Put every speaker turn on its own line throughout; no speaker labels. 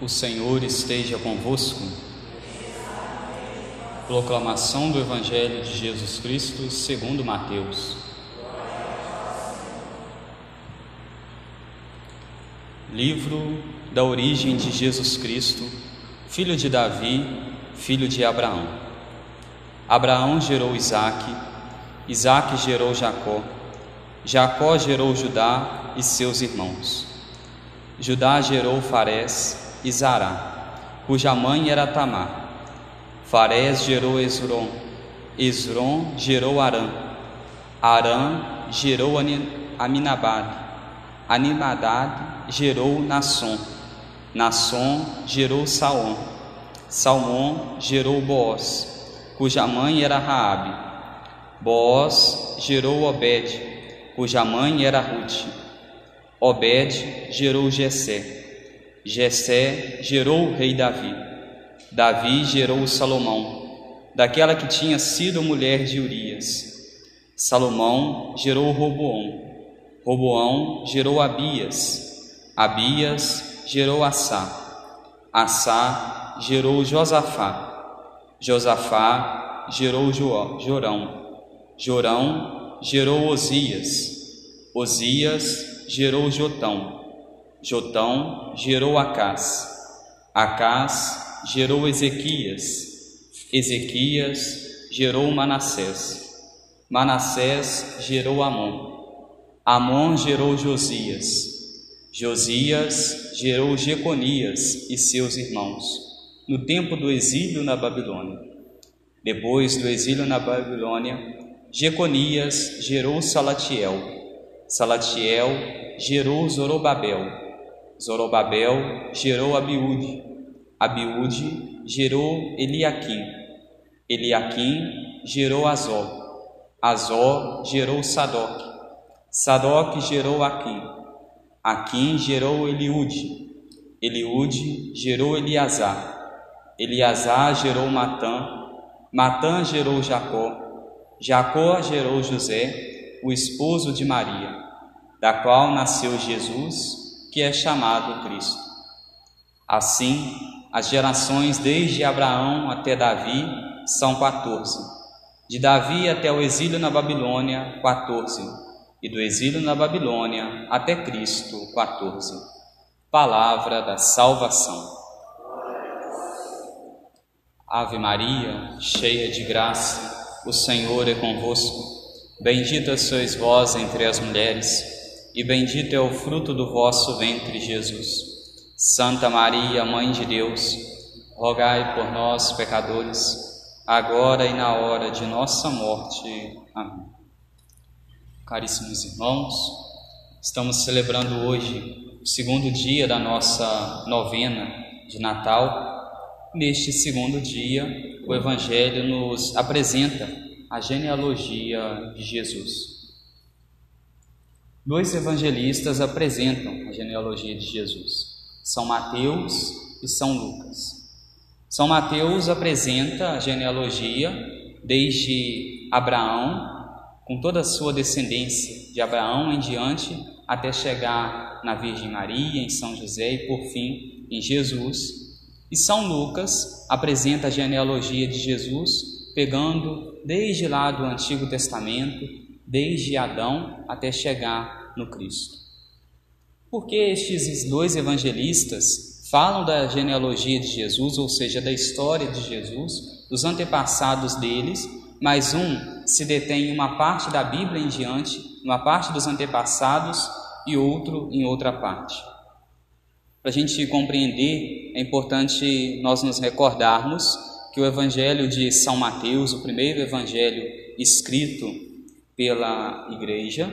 O Senhor esteja convosco. Proclamação do Evangelho de Jesus Cristo segundo Mateus. Livro da origem de Jesus Cristo, filho de Davi, filho de Abraão. Abraão gerou Isaque, Isaque gerou Jacó, Jacó gerou Judá e seus irmãos. Judá gerou Farés e Zará, cuja mãe era Tamar. Farés gerou Esron, Esron gerou Arã, Arã gerou Aminabad, Animadad gerou Nasson, Nasson gerou Saom, Salmão gerou Boaz, cuja mãe era Raabe. Boaz gerou Obed, cuja mãe era Ruth. Obed gerou Jessé. Jessé gerou o rei Davi. Davi gerou Salomão, daquela que tinha sido mulher de Urias. Salomão gerou Roboão. Roboão gerou Abias. Abias gerou Assá. Assá gerou Josafá. Josafá gerou Jorão. Jorão gerou Osias. Osias gerou Jotão. Jotão gerou Acás. Acás gerou Ezequias. Ezequias gerou Manassés. Manassés gerou Amon. Amon gerou Josias. Josias gerou Jeconias e seus irmãos, no tempo do exílio na Babilônia. Depois do exílio na Babilônia, Jeconias gerou Salatiel. Salatiel gerou Zorobabel. Zorobabel gerou Abiúde. Abiúde gerou Eliaquim. Eliaquim gerou Azó. Azó gerou Sadoc. Sadoc gerou Aquim. Aquim gerou Eliúde. Eliúde gerou Eliasar. Eliasar gerou Matã. Matã gerou Jacó. Jacó gerou José, o esposo de Maria, da qual nasceu Jesus, que é chamado Cristo. Assim, as gerações desde Abraão até Davi são 14. De Davi até o exílio na Babilônia, 14. E do exílio na Babilônia até Cristo, 14. Palavra da salvação. Ave Maria, cheia de graça, o Senhor é convosco. Bendita sois vós entre as mulheres, e bendito é o fruto do vosso ventre, Jesus. Santa Maria, Mãe de Deus, rogai por nós, pecadores, agora e na hora de nossa morte. Amém. Caríssimos irmãos, estamos celebrando hoje o segundo dia da nossa novena de Natal. Neste segundo dia, o Evangelho nos apresenta a genealogia de Jesus. Dois evangelistas apresentam a genealogia de Jesus: São Mateus e São Lucas. São Mateus apresenta a genealogia desde Abraão, com toda a sua descendência, de Abraão em diante, até chegar na Virgem Maria, em São José e por fim em Jesus. E São Lucas apresenta a genealogia de Jesus, pegando desde lá do Antigo Testamento, desde Adão até chegar no Cristo. Porque estes dois evangelistas falam da genealogia de Jesus, ou seja, da história de Jesus, dos antepassados deles, mas um se detém em uma parte da Bíblia em diante, uma parte dos antepassados e outro em outra parte. Para a gente compreender, é importante nós nos recordarmos que o Evangelho de São Mateus, o primeiro evangelho escrito pela igreja,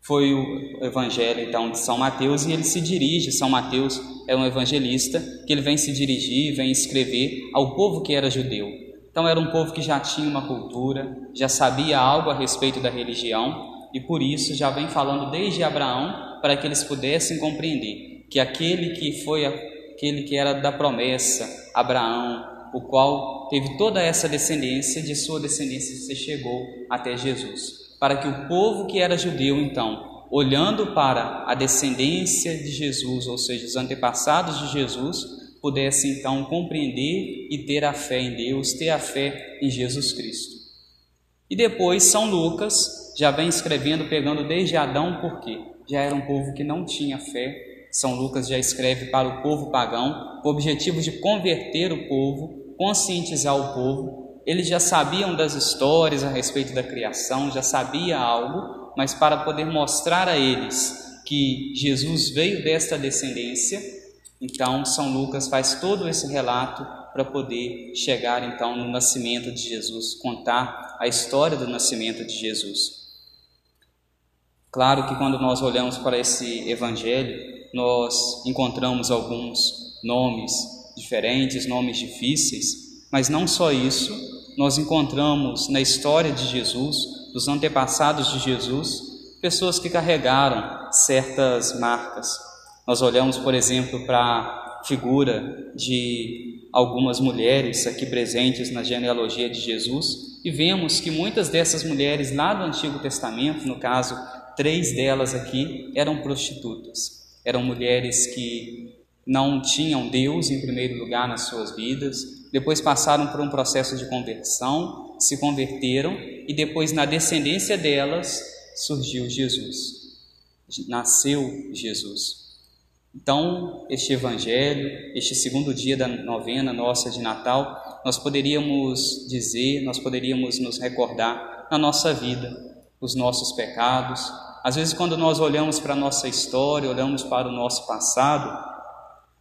foi o Evangelho então de São Mateus e ele se dirige, São Mateus é um evangelista que ele vem se dirigir, vem escrever ao povo que era judeu. Então era um povo que já tinha uma cultura, já sabia algo a respeito da religião e por isso já vem falando desde Abraão para que eles pudessem compreender que aquele que foi aquele que era da promessa, Abraão, o qual teve toda essa descendência, de sua descendência se chegou até Jesus, para que o povo que era judeu então olhando para a descendência de Jesus, ou seja, os antepassados de Jesus, pudesse então compreender e ter a fé em Deus, ter a fé em Jesus Cristo. E depois São Lucas já vem escrevendo, pegando desde Adão, porque já era um povo que não tinha fé. São Lucas já escreve para o povo pagão, com o objetivo de converter o povo, conscientizar o povo. Eles já sabiam das histórias a respeito da criação, já sabia algo, mas para poder mostrar a eles que Jesus veio desta descendência, então São Lucas faz todo esse relato para poder chegar então no nascimento de Jesus, contar a história do nascimento de Jesus. Claro que quando nós olhamos para esse evangelho, nós encontramos alguns nomes diferentes, nomes difíceis, mas não só isso, nós encontramos na história de Jesus, dos antepassados de Jesus, pessoas que carregaram certas marcas. Nós olhamos, por exemplo, para a figura de algumas mulheres aqui presentes na genealogia de Jesus e vemos que muitas dessas mulheres lá do Antigo Testamento, no caso Três delas aqui eram prostitutas, eram mulheres que não tinham Deus em primeiro lugar nas suas vidas, depois passaram por um processo de conversão, se converteram e depois, na descendência delas, surgiu Jesus. Nasceu Jesus. Então, este evangelho, este segundo dia da novena nossa de Natal, nós poderíamos dizer, nós poderíamos nos recordar na nossa vida, os nossos pecados, às vezes, quando nós olhamos para a nossa história, olhamos para o nosso passado,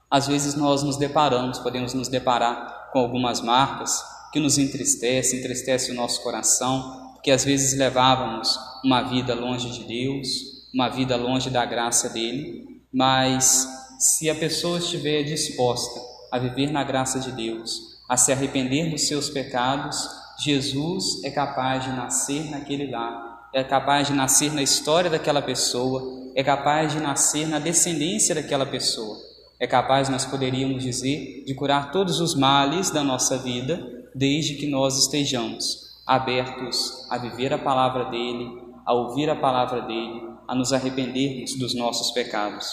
às vezes nós nos deparamos, podemos nos deparar com algumas marcas que nos entristecem, entristece o nosso coração, porque às vezes levávamos uma vida longe de Deus, uma vida longe da graça dele, mas se a pessoa estiver disposta a viver na graça de Deus, a se arrepender dos seus pecados, Jesus é capaz de nascer naquele lar é capaz de nascer na história daquela pessoa, é capaz de nascer na descendência daquela pessoa. É capaz, nós poderíamos dizer, de curar todos os males da nossa vida, desde que nós estejamos abertos a viver a palavra dele, a ouvir a palavra dele, a nos arrependermos dos nossos pecados.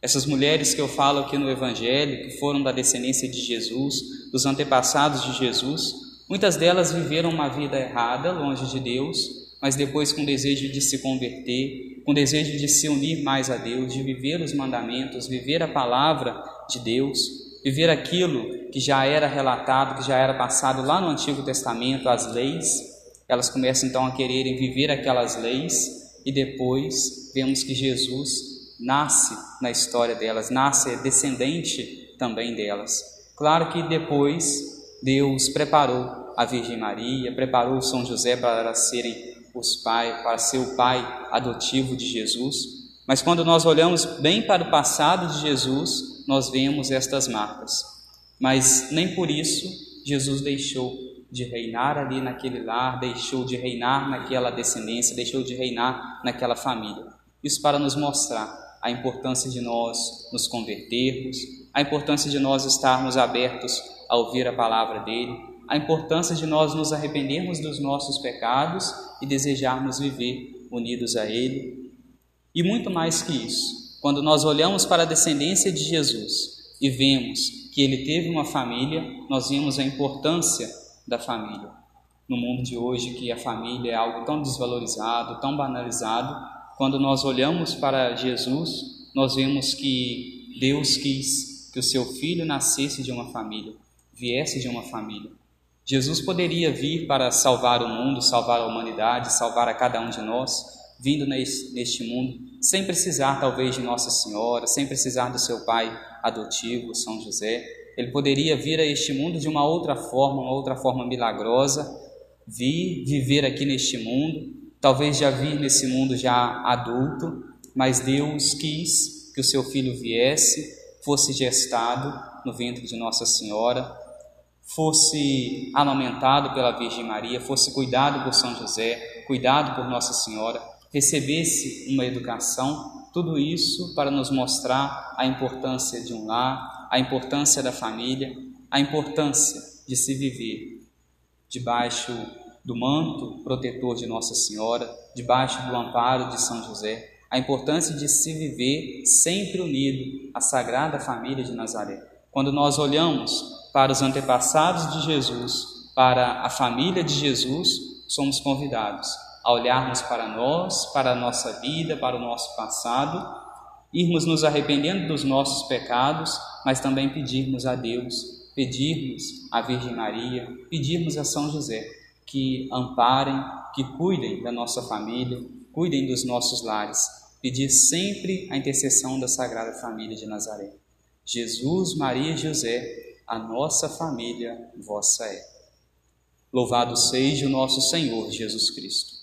Essas mulheres que eu falo aqui no Evangelho, que foram da descendência de Jesus, dos antepassados de Jesus, muitas delas viveram uma vida errada, longe de Deus, mas depois com desejo de se converter, com desejo de se unir mais a Deus, de viver os mandamentos, viver a palavra de Deus, viver aquilo que já era relatado, que já era passado lá no Antigo Testamento, as leis. Elas começam então a quererem viver aquelas leis e depois vemos que Jesus nasce na história delas, nasce descendente também delas. Claro que depois Deus preparou a Virgem Maria, preparou São José para serem os pai, para ser o pai adotivo de Jesus. Mas quando nós olhamos bem para o passado de Jesus, nós vemos estas marcas. Mas nem por isso Jesus deixou de reinar ali naquele lar, deixou de reinar naquela descendência, deixou de reinar naquela família. Isso para nos mostrar a importância de nós nos convertermos, a importância de nós estarmos abertos a ouvir a palavra dele, a importância de nós nos arrependermos dos nossos pecados e desejarmos viver unidos a Ele. E muito mais que isso, quando nós olhamos para a descendência de Jesus e vemos que ele teve uma família, nós vemos a importância da família. No mundo de hoje, que a família é algo tão desvalorizado, tão banalizado, quando nós olhamos para Jesus, nós vemos que Deus quis que o seu filho nascesse de uma família, viesse de uma família. Jesus poderia vir para salvar o mundo, salvar a humanidade, salvar a cada um de nós, vindo neste mundo, sem precisar talvez de Nossa Senhora, sem precisar do seu pai adotivo, São José. Ele poderia vir a este mundo de uma outra forma, uma outra forma milagrosa, vir viver aqui neste mundo, talvez já vir nesse mundo já adulto, mas Deus quis que o seu filho viesse, fosse gestado no ventre de Nossa Senhora, fosse amamentado pela Virgem Maria, fosse cuidado por São José, cuidado por Nossa Senhora, recebesse uma educação, tudo isso para nos mostrar a importância de um lar, a importância da família, a importância de se viver debaixo do manto protetor de Nossa Senhora, debaixo do amparo de São José, a importância de se viver sempre unido à Sagrada Família de Nazaré. Quando nós olhamos para os antepassados de Jesus, para a família de Jesus, somos convidados a olharmos para nós, para a nossa vida, para o nosso passado, irmos nos arrependendo dos nossos pecados, mas também pedirmos a Deus, pedirmos à Virgem Maria, pedirmos a São José que amparem, que cuidem da nossa família, cuidem dos nossos lares, pedir sempre a intercessão da Sagrada Família de Nazaré. Jesus, Maria e José, a nossa família vossa é. Louvado seja o nosso Senhor Jesus Cristo.